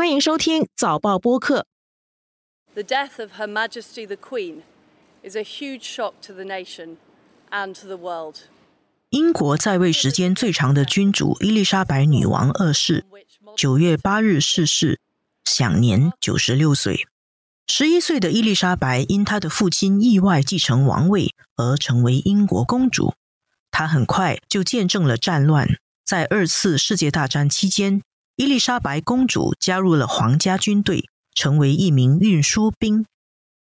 欢迎收听早报播客。The death of Her Majesty the Queen is a huge shock to the nation and to the world. 英国在位时间最长的君主伊丽莎白女王二世，九月八日逝世，享年九十六岁。十一岁的伊丽莎白因她的父亲意外继承王位而成为英国公主。她很快就见证了战乱。在二次世界大战期间，伊丽莎白公主加入了皇家军队，成为一名运输兵。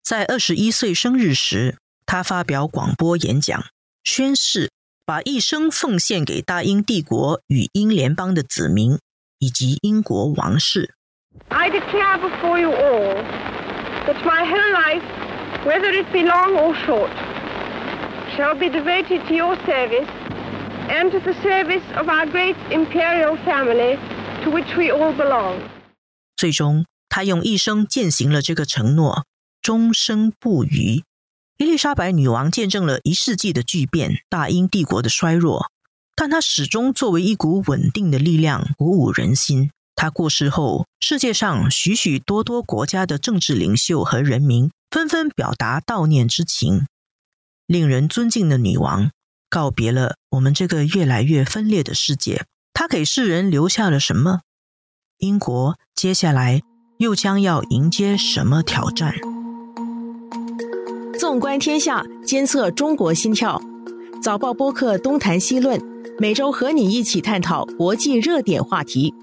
在二十一岁生日时，她发表广播演讲，宣誓把一生奉献给大英帝国与英联邦的子民以及英国王室。I declare before you all. that my whole life, whether it be long or short, shall be devoted to your service and to the service of our great imperial family To which we all belong. 最终，他用一生践行了这个承诺，终生不渝。伊丽莎白女王见证了一世纪的巨变，大英帝国的衰弱，但她始终作为一股稳定的力量，鼓舞人心。她过世后，世界上许许多多国家的政治领袖和人民纷纷表达悼念之情。令人尊敬的女王告别了我们这个越来越分裂的世界。她给世人留下了什么？英国接下来又将要迎接什么挑战？纵观天下，监测中国心跳。早报播客东谈西论，每周和你一起探讨国际热点话题。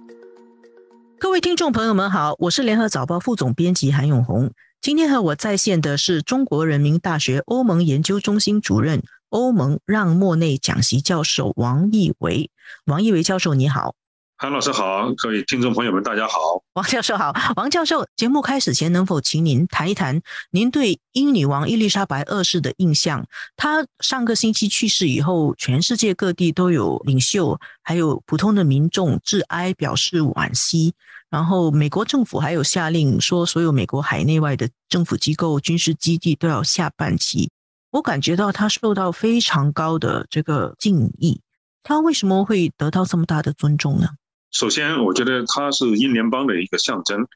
各位听众朋友们好，我是联合早报副总编辑韩永红。今天和我在线的是中国人民大学欧盟研究中心主任、欧盟让莫内讲席教授王义维。王一维教授，你好。韩老师好，各位听众朋友们，大家好。王教授好，王教授，节目开始前，能否请您谈一谈您对英女王伊丽莎白二世的印象？她上个星期去世以后，全世界各地都有领袖，还有普通的民众致哀，表示惋惜。然后，美国政府还有下令说，所有美国海内外的政府机构、军事基地都要下半旗。我感觉到她受到非常高的这个敬意。他为什么会得到这么大的尊重呢？首先，我觉得他是英联邦的一个象征，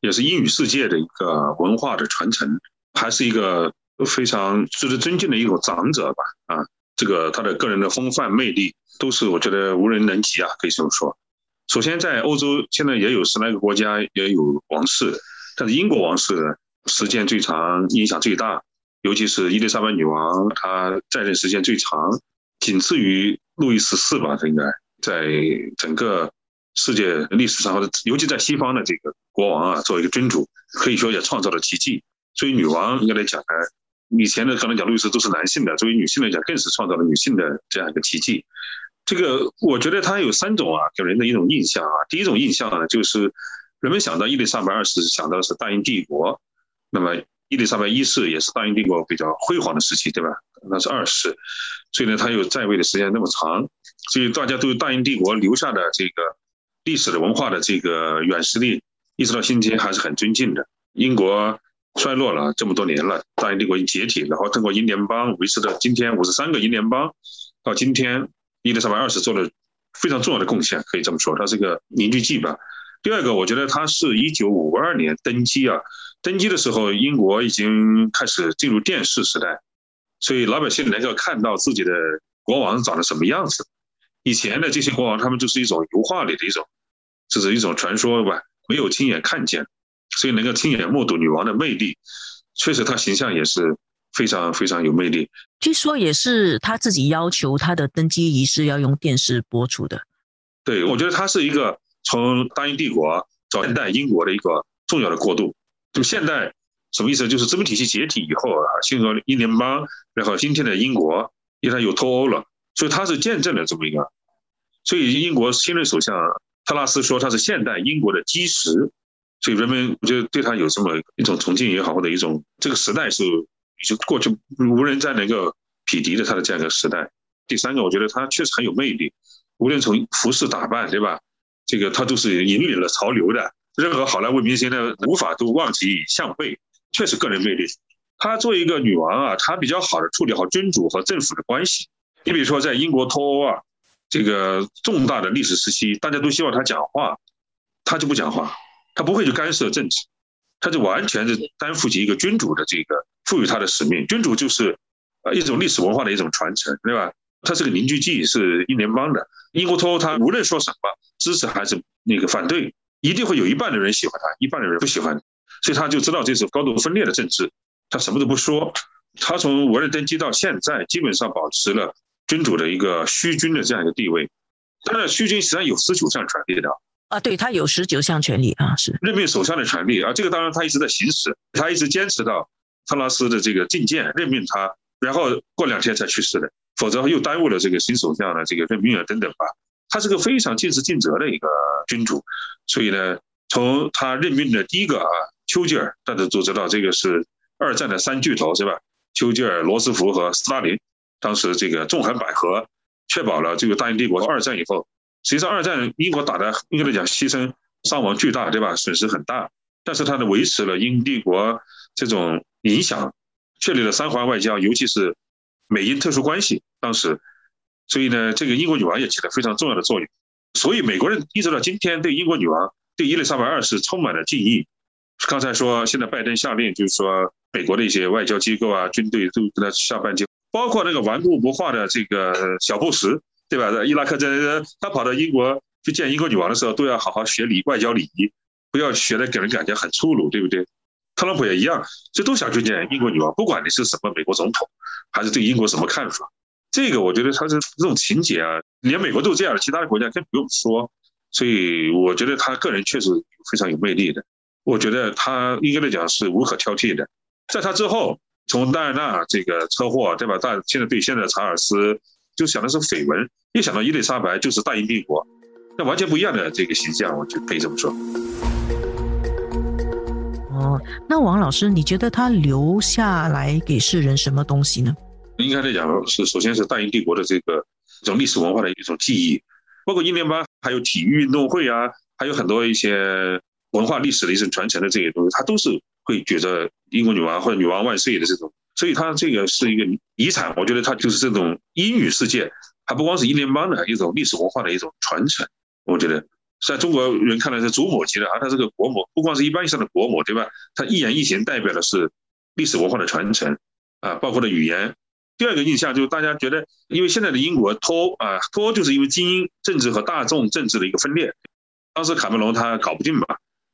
也是英语世界的一个文化的传承，还是一个非常值得尊敬的一个长者吧。啊，这个他的个人的风范魅力都是我觉得无人能及啊，可以这么说。首先，在欧洲现在也有十来个国家也有王室，但是英国王室时间最长，影响最大，尤其是伊丽莎白女王，她在任时间最长，仅次于路易十四吧，应该在整个。世界历史上，或者尤其在西方的这个国王啊，作为一个君主，可以说也创造了奇迹。作为女王，应该来讲呢，以前的可能讲律师都是男性的，作为女性来讲，更是创造了女性的这样一个奇迹。这个我觉得它有三种啊，给人的一种印象啊。第一种印象呢，就是人们想到伊丽莎白二世，想到的是大英帝国，那么伊丽莎白一世也是大英帝国比较辉煌的时期，对吧？那是二世，所以呢，他又在位的时间那么长，所以大家对大英帝国留下的这个。历史的文化的这个软实力，一直到今天还是很尊敬的。英国衰落了这么多年了，大英帝国已经解体，然后通过英联邦维持到今天五十三个英联邦，到今天伊丽莎白二世做了非常重要的贡献，可以这么说，它是个凝聚剂吧。第二个，我觉得他是一九五二年登基啊，登基的时候英国已经开始进入电视时代，所以老百姓能够看到自己的国王长得什么样子。以前的这些国王，他们就是一种油画里的一种，这是一种传说吧，没有亲眼看见，所以能够亲眼目睹女王的魅力，确实她形象也是非常非常有魅力。据说也是他自己要求他的登基仪式要用电视播出的。对，我觉得他是一个从大英帝国到现代英国的一个重要的过渡。就现代什么意思？就是资本体系解体以后啊，新成英联邦，然后今天的英国，因为它有脱欧了。所以它是见证了这么一个，所以英国新任首相特拉斯说他是现代英国的基石，所以人们就对他有这么一种崇敬也好，或者一种这个时代是已经过去无人再能够匹敌的他的这样一个时代。第三个，我觉得他确实很有魅力，无论从服饰打扮，对吧？这个他都是引领了潮流的，任何好莱坞明星呢无法都望其项背，确实个人魅力。她作为一个女王啊，她比较好的处理好君主和政府的关系。你比如说，在英国脱欧啊，这个重大的历史时期，大家都希望她讲话，他就不讲话，他不会去干涉政治，他就完全是担负起一个君主的这个赋予他的使命。君主就是呃一种历史文化的一种传承，对吧？他是个凝聚剂，是英联邦的。英国脱欧，他无论说什么，支持还是那个反对，一定会有一半的人喜欢他，一半的人不喜欢。所以他就知道这是高度分裂的政治，他什么都不说。他从文人登基到现在，基本上保持了君主的一个虚君的这样一个地位。当然，虚君实际上有十九项权利的啊，对他有十九项权利啊，是任命首相的权利啊。这个当然他一直在行使，他一直坚持到特拉斯的这个觐见任命他，然后过两天才去世的，否则又耽误了这个新首相的这个任命啊等等吧。他是个非常尽职尽责的一个君主，所以呢，从他任命的第一个啊丘吉尔，大家都知道这个是二战的三巨头是吧？丘吉尔、罗斯福和斯大林，当时这个纵横捭阖，确保了这个大英帝国二战以后，实际上二战英国打的应该来讲牺牲伤亡巨大，对吧？损失很大，但是他呢维持了英帝国这种影响，确立了三环外交，尤其是美英特殊关系。当时，所以呢，这个英国女王也起了非常重要的作用。所以美国人一直到今天对英国女王、对伊丽莎白二世充满了敬意。刚才说，现在拜登下令，就是说。美国的一些外交机构啊，军队都跟他下半截，包括那个顽固不化的这个小布什，对吧？伊拉克战争，他跑到英国去见英国女王的时候，都要好好学礼外交礼仪，不要学的给人感觉很粗鲁，对不对？特朗普也一样，这都想去见英国女王，不管你是什么美国总统，还是对英国什么看法，这个我觉得他是这种情节啊，连美国都这样，其他的国家更不用说。所以我觉得他个人确实非常有魅力的，我觉得他应该来讲是无可挑剔的。在他之后，从戴安娜这个车祸，对吧？大现在对现在查尔斯就想的是绯闻，一想到伊丽莎白就是大英帝国，那完全不一样的这个形象，我就可以这么说。哦，那王老师，你觉得他留下来给世人什么东西呢？应该来讲是，首先是大英帝国的这个这种历史文化的一种记忆，包括英联邦还有体育运动会啊，还有很多一些文化历史的一种传承的这些东西，它都是。会觉得英国女王或者女王万岁的这种，所以它这个是一个遗产。我觉得它就是这种英语世界，它不光是英联邦的一种历史文化的一种传承。我觉得在中国人看来是祖母级的，而它这个国母，不光是一般意义上的国母，对吧？它一言一行代表的是历史文化的传承啊，包括的语言。第二个印象就是大家觉得，因为现在的英国脱欧啊，脱欧就是因为精英政治和大众政治的一个分裂。当时卡梅隆他搞不定嘛，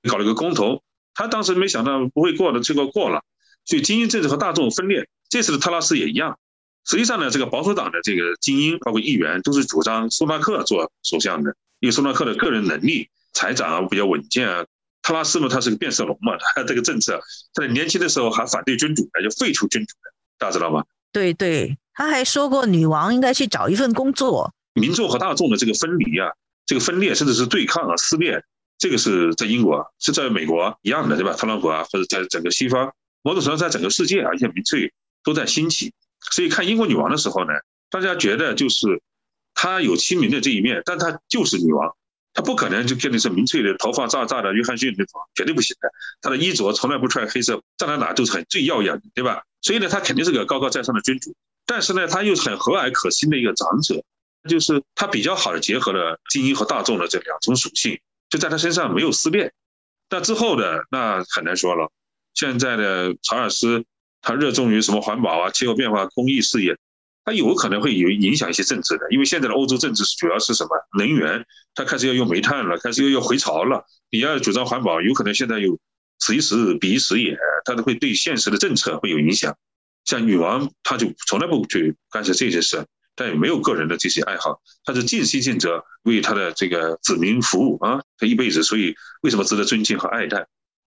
搞了个公投。他当时没想到不会过的，结果过了，所以精英政治和大众分裂。这次的特拉斯也一样。实际上呢，这个保守党的这个精英，包括议员，都是主张苏纳克做首相的，因为苏纳克的个人能力、财长啊比较稳健啊。特拉斯嘛，他是个变色龙嘛，他这个政策，他在年轻的时候还反对君主的，就废除君主的，大家知道吗？对对，他还说过女王应该去找一份工作。民众和大众的这个分离啊，这个分裂甚至是对抗啊、撕裂。这个是在英国，是在美国一样的，对吧？特朗普啊，或者在整个西方，某种程度，在整个世界啊，一些民粹都在兴起。所以看英国女王的时候呢，大家觉得就是她有亲民的这一面，但她就是女王，她不可能就跟你是民粹的头发炸炸的约翰逊那种，绝对不行的。她的衣着从来不穿黑色，站在哪都是很最耀眼的，对吧？所以呢，他肯定是个高高在上的君主，但是呢，他又是很和蔼可亲的一个长者，就是他比较好的结合了精英和大众的这两种属性。就在他身上没有撕裂，那之后的那很难说了。现在的查尔斯，他热衷于什么环保啊、气候变化、公益事业，他有可能会有影响一些政治的。因为现在的欧洲政治主要是什么能源，他开始要用煤炭了，开始又要回潮了。你要主张环保，有可能现在有此一时彼一时也，他都会对现实的政策会有影响。像女王，她就从来不去干涉这些事。她也没有个人的这些爱好，他是尽心尽责为他的这个子民服务啊，他一辈子，所以为什么值得尊敬和爱戴？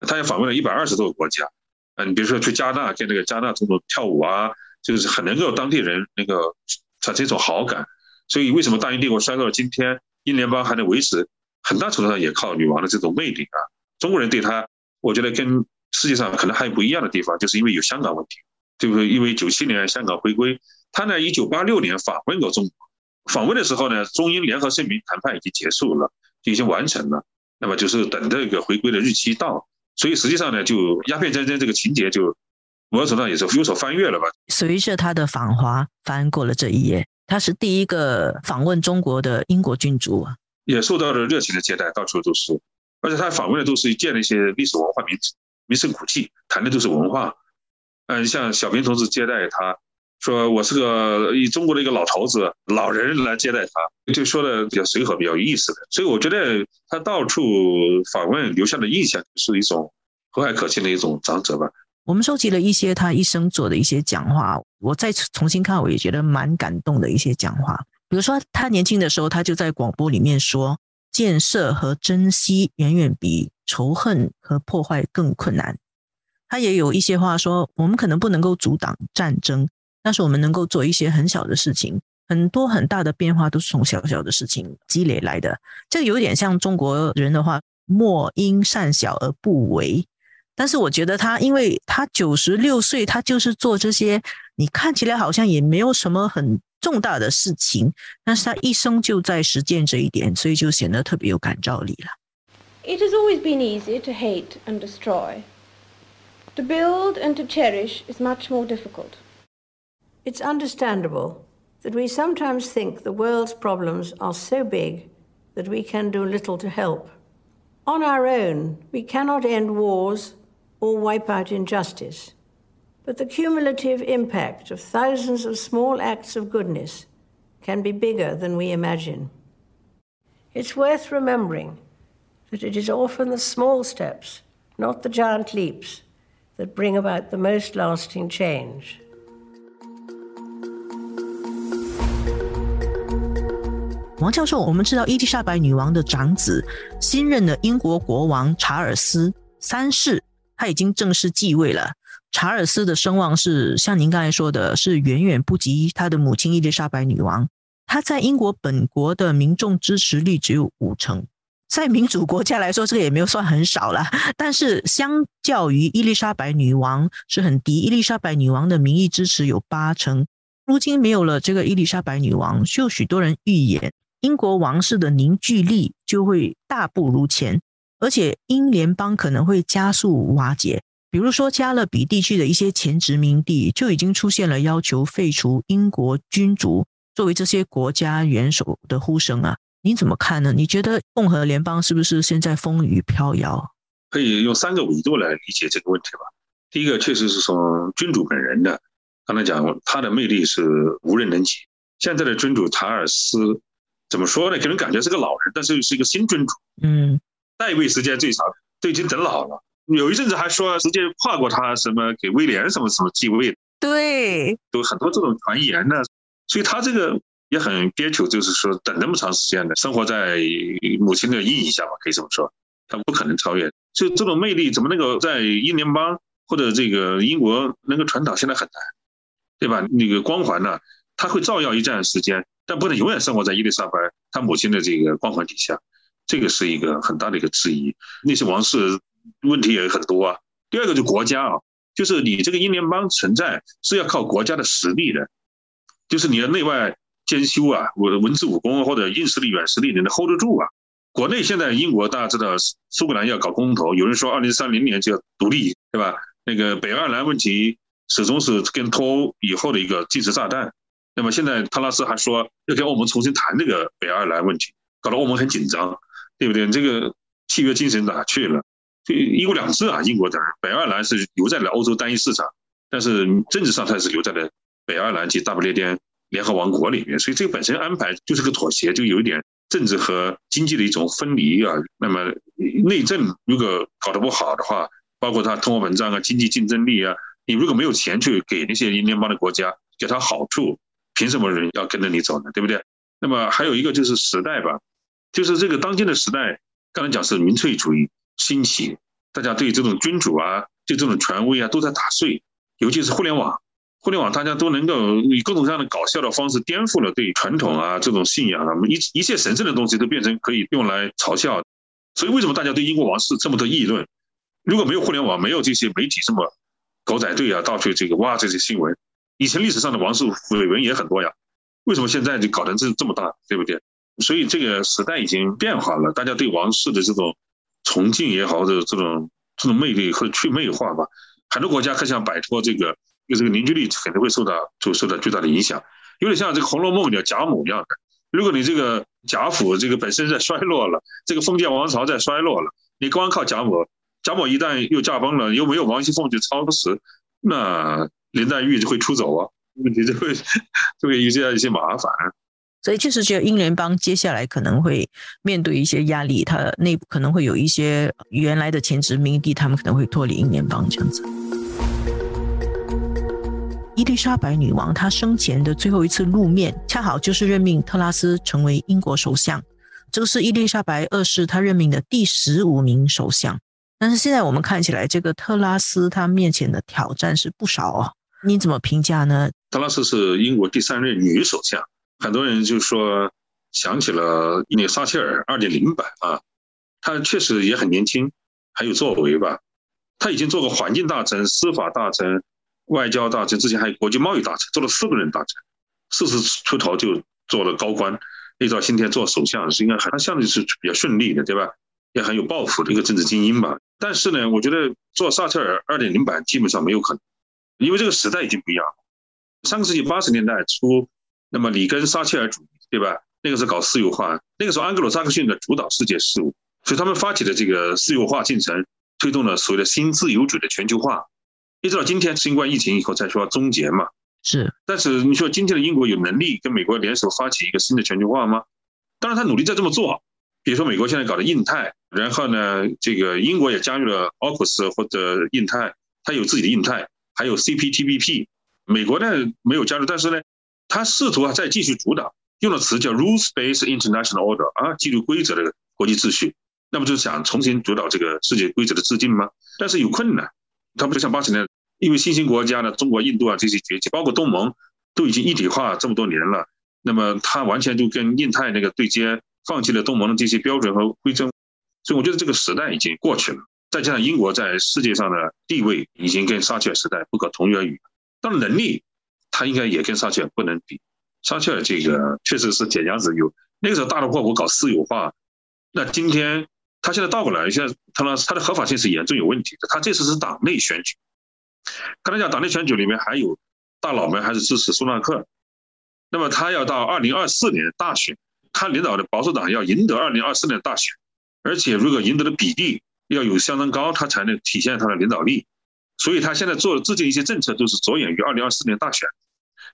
他也访问了一百二十多个国家，啊，你比如说去加纳跟那个加纳总统跳舞啊，就是很能够当地人那个产生一种好感。所以为什么大英帝国衰到今天，英联邦还能维持，很大程度上也靠女王的这种魅力啊。中国人对他，我觉得跟世界上可能还有不一样的地方，就是因为有香港问题，对不对？因为九七年香港回归。他呢，一九八六年访问过中国，访问的时候呢，中英联合声明谈判已经结束了，已经完成了。那么就是等这个回归的日期到，所以实际上呢，就鸦片战争这个情节就某种程度上也是有所翻越了吧。随着他的访华翻过了这一页，他是第一个访问中国的英国君主啊，也受到了热情的接待，到处都是。而且他访问的都是建了一些历史文化名名胜古迹，谈的都是文化。嗯，像小平同志接待他，说我是个以中国的一个老头子、老人来接待他，就说的比较随和、比较有意思的。所以我觉得他到处访问留下的印象是一种和蔼可亲的一种长者吧。我们收集了一些他一生做的一些讲话，我再次重新看，我也觉得蛮感动的一些讲话。比如说他年轻的时候，他就在广播里面说：“建设和珍惜远远比仇恨和破坏更困难。”他也有一些话说，我们可能不能够阻挡战争，但是我们能够做一些很小的事情，很多很大的变化都是从小小的事情积累来的。这有点像中国人的话，莫因善小而不为。但是我觉得他，因为他九十六岁，他就是做这些，你看起来好像也没有什么很重大的事情，但是他一生就在实践这一点，所以就显得特别有感召力了。It has always been easy to hate and destroy. To build and to cherish is much more difficult. It's understandable that we sometimes think the world's problems are so big that we can do little to help. On our own, we cannot end wars or wipe out injustice, but the cumulative impact of thousands of small acts of goodness can be bigger than we imagine. It's worth remembering that it is often the small steps, not the giant leaps, that bring about the most lasting change. 王教授，我们知道伊丽莎白女王的长子，新任的英国国王查尔斯三世，他已经正式继位了。 查尔斯的声望是像您刚才说的，是远远不及他的母亲伊丽莎白女王。他在英国本国的民众支持率只有五成。在民主国家来说，这个也没有算很少了。但是相较于伊丽莎白女王是很低，伊丽莎白女王的民意支持有八成。如今没有了这个伊丽莎白女王，就许多人预言英国王室的凝聚力就会大不如前，而且英联邦可能会加速瓦解。比如说加勒比地区的一些前殖民地就已经出现了要求废除英国君主作为这些国家元首的呼声啊。你怎么看呢？你觉得共和联邦是不是现在风雨飘摇？可以用三个维度来理解这个问题吧。第一个确实是从君主本人的，刚才讲他的魅力是无人能及。现在的君主查尔斯怎么说呢？给人感觉是个老人，但是又是一个新君主。嗯，在位时间最长，都已经等老了。有一阵子还说直接跨过他，什么给威廉什么什么继位。对，有很多这种传言呢。所以他这个。也很憋屈，就是说等那么长时间的生活在母亲的阴影下吧，可以这么说，他不可能超越。就这种魅力，怎么能够在英联邦或者这个英国能够传导？现在很难，对吧？那个光环呢，他会照耀一段时间，但不能永远生活在伊丽莎白她母亲的这个光环底下，这个是一个很大的一个质疑。那些王室问题也很多啊。第二个就国家啊，就是你这个英联邦存在是要靠国家的实力的，就是你的内外。兼修啊，我的文字武功或者硬实力、软实力，你能 hold 得住啊？国内现在英国大家知道，苏格兰要搞公投，有人说二零三零年就要独立，对吧？那个北爱尔兰问题始终是跟脱欧以后的一个定时炸弹。那么现在特拉斯还说要跟欧盟重新谈这个北爱尔兰问题，搞得欧盟很紧张，对不对？这个契约精神哪去了？就一国两制啊，英国的北爱尔兰是留在了欧洲单一市场，但是政治上它是留在了北爱尔兰及大不列颠。联合王国里面，所以这个本身安排就是个妥协，就有一点政治和经济的一种分离啊。那么内政如果搞得不好的话，包括它通货膨胀啊、经济竞争力啊，你如果没有钱去给那些英联邦的国家给他好处，凭什么人要跟着你走呢？对不对？那么还有一个就是时代吧，就是这个当今的时代，刚才讲是民粹主义兴起，大家对这种君主啊、对这种权威啊都在打碎，尤其是互联网。互联网大家都能够以各种各样的搞笑的方式颠覆了对传统啊这种信仰啊一一切神圣的东西都变成可以用来嘲笑，所以为什么大家对英国王室这么多议论？如果没有互联网，没有这些媒体这么狗仔队啊，到处这个哇这些新闻，以前历史上的王室绯闻也很多呀，为什么现在就搞成这这么大，对不对？所以这个时代已经变化了，大家对王室的这种崇敬也好，或者这种这种魅力或者去魅化吧，很多国家很想摆脱这个。就这个凝聚力肯定会受到就受到巨大的影响，有点像这个《红楼梦》里的贾母一样的。如果你这个贾府这个本身在衰落了，这个封建王朝在衰落了，你光靠贾母，贾母一旦又驾崩了，又没有王熙凤去操持，那林黛玉就会出走啊，问题就会 就会遇到一些麻烦。所以确实觉得英联邦接下来可能会面对一些压力，它内部可能会有一些原来的前殖民地，他们可能会脱离英联邦这样子。伊丽莎白女王她生前的最后一次露面，恰好就是任命特拉斯成为英国首相。这个是伊丽莎白二世她任命的第十五名首相。但是现在我们看起来，这个特拉斯他面前的挑战是不少哦。你怎么评价呢？特拉斯是英国第三任女首相。很多人就说想起了那个撒切尔二点零版啊，他确实也很年轻，很有作为吧。他已经做过环境大臣、司法大臣、外交大臣，之前还有国际贸易大臣，做了四个人大臣，四十出头就做了高官。一到今天做首相是应该很他相对是比较顺利的，对吧？也很有抱负的一个政治精英吧。但是呢，我觉得做撒切尔二点零版基本上没有可能，因为这个时代已经不一样了。上个世纪八十年代初。那么里根撒切尔主义，对吧？那个是搞私有化，那个时候安格鲁萨克逊的主导世界事务，所以他们发起的这个私有化进程，推动了所谓的新自由主义的全球化。一直到今天，新冠疫情以后才说终结嘛。是，但是你说今天的英国有能力跟美国联手发起一个新的全球化吗？当然，他努力在这么做。比如说美国现在搞的印太，然后呢，这个英国也加入了 AUKUS 或者印太，它有自己的印太，还有 CPTPP。美国呢没有加入，但是呢。他试图啊再继续主导，用的词叫 rules-based international order 啊，纪律规则的国际秩序，那不就是想重新主导这个世界规则的制定吗？但是有困难，他不就像八十年，因为新兴国家呢，中国、印度啊这些崛起，包括东盟都已经一体化这么多年了，那么他完全就跟印太那个对接，放弃了东盟的这些标准和规则，所以我觉得这个时代已经过去了。再加上英国在世界上的地位已经跟撒切尔时代不可同日而语，当能力。他应该也跟撒切尔不能比，撒切尔这个确实是铁娘子，有那个时候大陆各国搞私有化，那今天他现在倒过来，现在他呢他的合法性是严重有问题的。他这次是党内选举，刚才讲党内选举里面还有大佬们还是支持苏纳克，那么他要到二零二四年大选，他领导的保守党要赢得二零二四年大选，而且如果赢得的比例要有相当高，他才能体现他的领导力。所以他现在做的制定一些政策，都是着眼于二零二四年大选。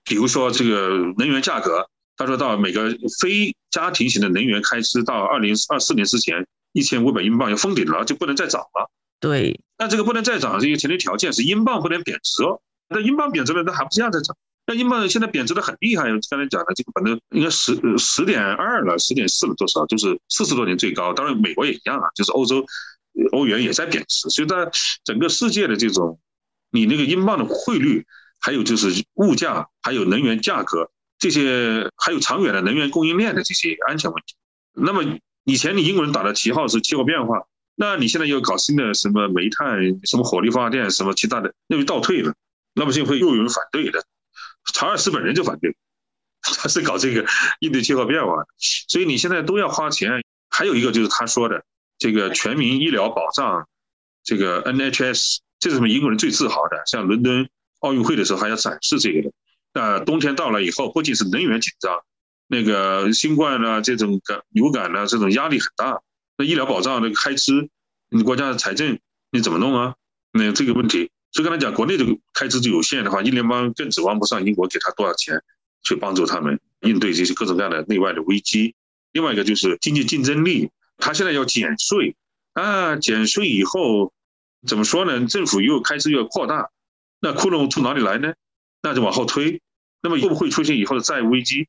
比如说这个能源价格，他说到每个非家庭型的能源开支到二零二四年之前一千五百英镑要封顶了，就不能再涨了。对，那这个不能再涨，这个前提条件是英镑不能贬值。那英镑贬值了，那还不是一样在涨？那英镑现在贬值的很厉害，刚才讲的这个反正应该十十点二了，十点四了多少？就是四十多年最高。当然美国也一样啊，就是欧洲。欧元也在贬值，所以在整个世界的这种，你那个英镑的汇率，还有就是物价，还有能源价格这些，还有长远的能源供应链的这些安全问题。那么以前你英国人打的旗号是气候变化，那你现在又搞新的什么煤炭、什么火力发电、什么其他的，那就倒退了，那不就会又有人反对的？查尔斯本人就反对，他是搞这个应对气候变化，所以你现在都要花钱。还有一个就是他说的。这个全民医疗保障，这个 NHS，这是什么英国人最自豪的。像伦敦奥运会的时候还要展示这个的。那冬天到了以后，不仅是能源紧张，那个新冠呢，这种感流感呢，这种压力很大。那医疗保障的开支，你国家的财政你怎么弄啊？那这个问题，所以刚才讲国内的开支就有限的话，英联邦更指望不上英国给他多少钱去帮助他们应对这些各种各样的内外的危机。另外一个就是经济竞争力。他现在要减税啊，减税以后怎么说呢？政府又开支又要扩大，那窟窿从哪里来呢？那就往后推，那么会不会出现以后的债务危机？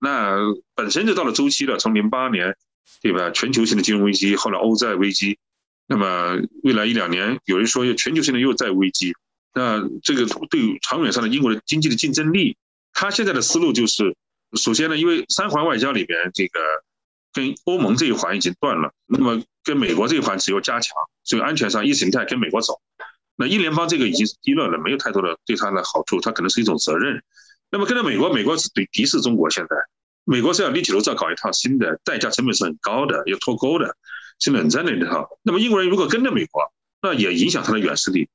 那本身就到了周期了，从零八年，对吧？全球性的金融危机，后来欧债危机，那么未来一两年，有人说要全球性的又债务危机，那这个对长远上的英国的经济的竞争力，他现在的思路就是，首先呢，因为三环外交里边这个。跟欧盟这一环已经断了，那么跟美国这一环只有加强，所以安全上意识形态跟美国走。那英联邦这个已经是低落了，没有太多的对他的好处，它可能是一种责任。那么跟着美国，美国是对敌视中国，现在美国是要立起炉灶搞一套新的，代价成本是很高的，要脱钩的，是冷战的那套。那么英国人如果跟着美国，那也影响他的软实力。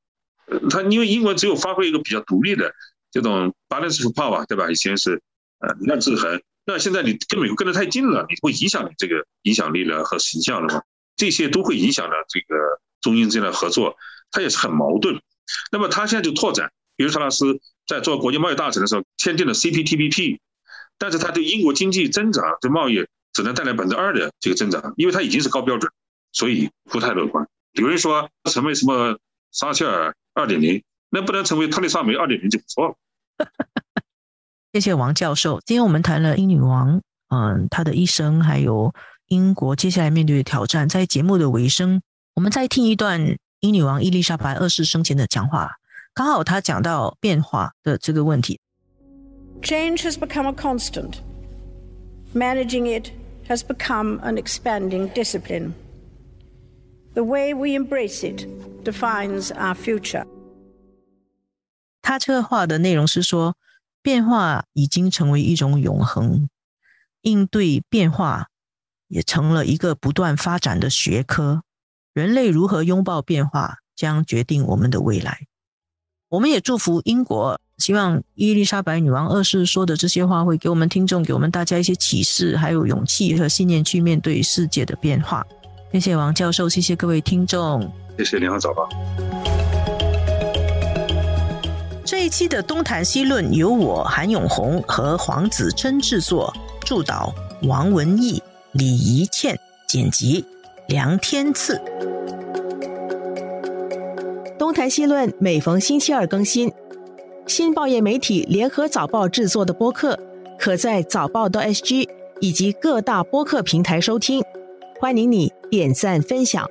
他因为英国只有发挥一个比较独立的这种 balance of power，对吧？以前是呃两岸制衡。那现在你跟美国跟得太近了，你会影响你这个影响力了和形象了吗？这些都会影响了这个中英之间的合作，它也是很矛盾。那么他现在就拓展，比如查拉斯在做国际贸易大臣的时候签订了 CPTPP，但是他对英国经济增长、对贸易只能带来百分之二的这个增长，因为它已经是高标准，所以不太乐观。有人说成为什么撒切尔二点零，那不能成为特里莎梅二点零就不错了。谢谢王教授，今天我们谈了英女王，嗯，她的一生，还有英国接下来面对的挑战。在节目的尾声，我们再听一段英女王伊丽莎白二世生前的讲话，刚好她讲到变化的这个问题。Change has become a constant. Managing it has become an expanding discipline. The way we embrace it defines our future. 他这个话的内容是说。变化已经成为一种永恒，应对变化也成了一个不断发展的学科。人类如何拥抱变化，将决定我们的未来。我们也祝福英国，希望伊丽莎白女王二世说的这些话，会给我们听众，给我们大家一些启示，还有勇气和信念去面对世界的变化。谢谢王教授，谢谢各位听众，谢谢联合早报。这一期的东谈西论由我韩永红和黄子琛制作，助导王文义、李怡倩剪辑，梁天赐。东谈西论每逢星期二更新，新报业媒体联合早报制作的播客，可在早报的 SG 以及各大播客平台收听。欢迎你点赞分享。